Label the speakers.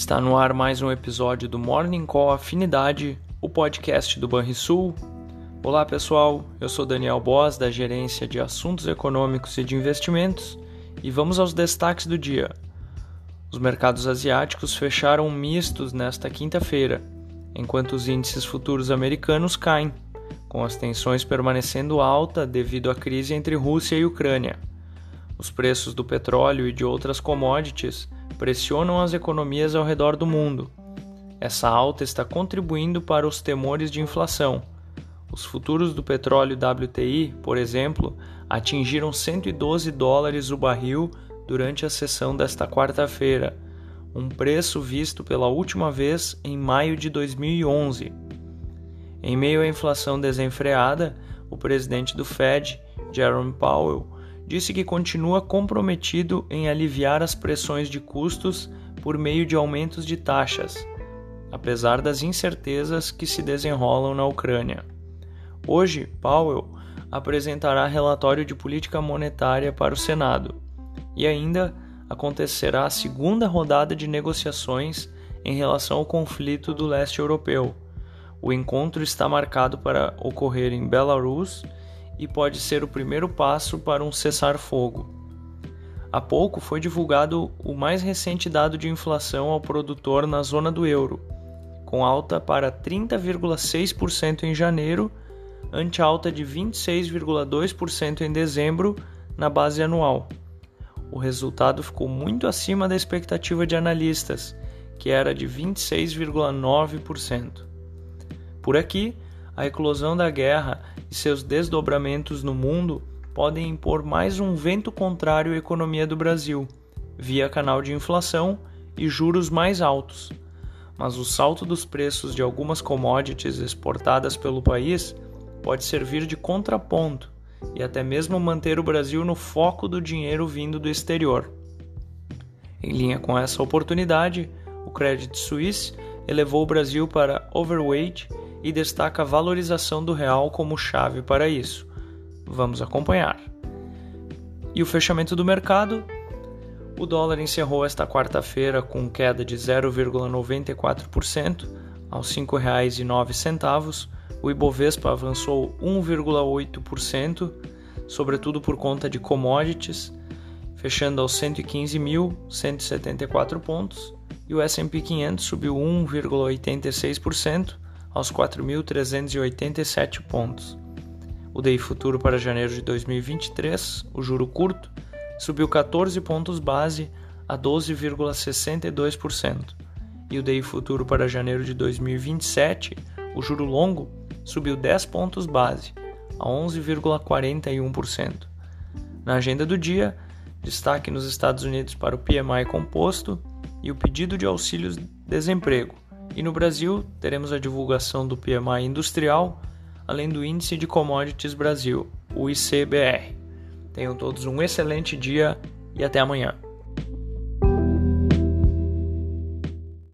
Speaker 1: Está no ar mais um episódio do Morning Call Afinidade, o podcast do Banrisul. Olá pessoal, eu sou Daniel Boss da Gerência de Assuntos Econômicos e de Investimentos e vamos aos destaques do dia. Os mercados asiáticos fecharam mistos nesta quinta-feira, enquanto os índices futuros americanos caem, com as tensões permanecendo alta devido à crise entre Rússia e Ucrânia. Os preços do petróleo e de outras commodities pressionam as economias ao redor do mundo. Essa alta está contribuindo para os temores de inflação. Os futuros do petróleo WTI, por exemplo, atingiram 112 dólares o barril durante a sessão desta quarta-feira, um preço visto pela última vez em maio de 2011. Em meio à inflação desenfreada, o presidente do Fed, Jerome Powell, disse que continua comprometido em aliviar as pressões de custos por meio de aumentos de taxas, apesar das incertezas que se desenrolam na Ucrânia. Hoje, Powell apresentará relatório de política monetária para o Senado e ainda acontecerá a segunda rodada de negociações em relação ao conflito do leste europeu. O encontro está marcado para ocorrer em Belarus e pode ser o primeiro passo para um cessar-fogo. Há pouco foi divulgado o mais recente dado de inflação ao produtor na zona do euro, com alta para 30,6% em janeiro, ante alta de 26,2% em dezembro na base anual. O resultado ficou muito acima da expectativa de analistas, que era de 26,9%. Por aqui, a eclosão da guerra e seus desdobramentos no mundo podem impor mais um vento contrário à economia do Brasil, via canal de inflação e juros mais altos. Mas o salto dos preços de algumas commodities exportadas pelo país pode servir de contraponto e até mesmo manter o Brasil no foco do dinheiro vindo do exterior. Em linha com essa oportunidade, o Credit Suisse elevou o Brasil para overweight e destaca a valorização do real como chave para isso. Vamos acompanhar. E o fechamento do mercado? O dólar encerrou esta quarta-feira com queda de 0,94% aos R$ 5,09. O Ibovespa avançou 1,8%, sobretudo por conta de commodities, fechando aos 115.174 pontos, e o S&P 500 subiu 1,86% aos 4.387 pontos. O DI futuro para janeiro de 2023, o juro curto, subiu 14 pontos base a 12,62%, e o DI futuro para janeiro de 2027, o juro longo, subiu 10 pontos base a 11,41%. Na agenda do dia, destaque nos Estados Unidos para o PMI composto e o pedido de auxílios desemprego, e no Brasil, teremos a divulgação do PMI industrial, além do Índice de Commodities Brasil, o ICBR. Tenham todos um excelente dia e até amanhã.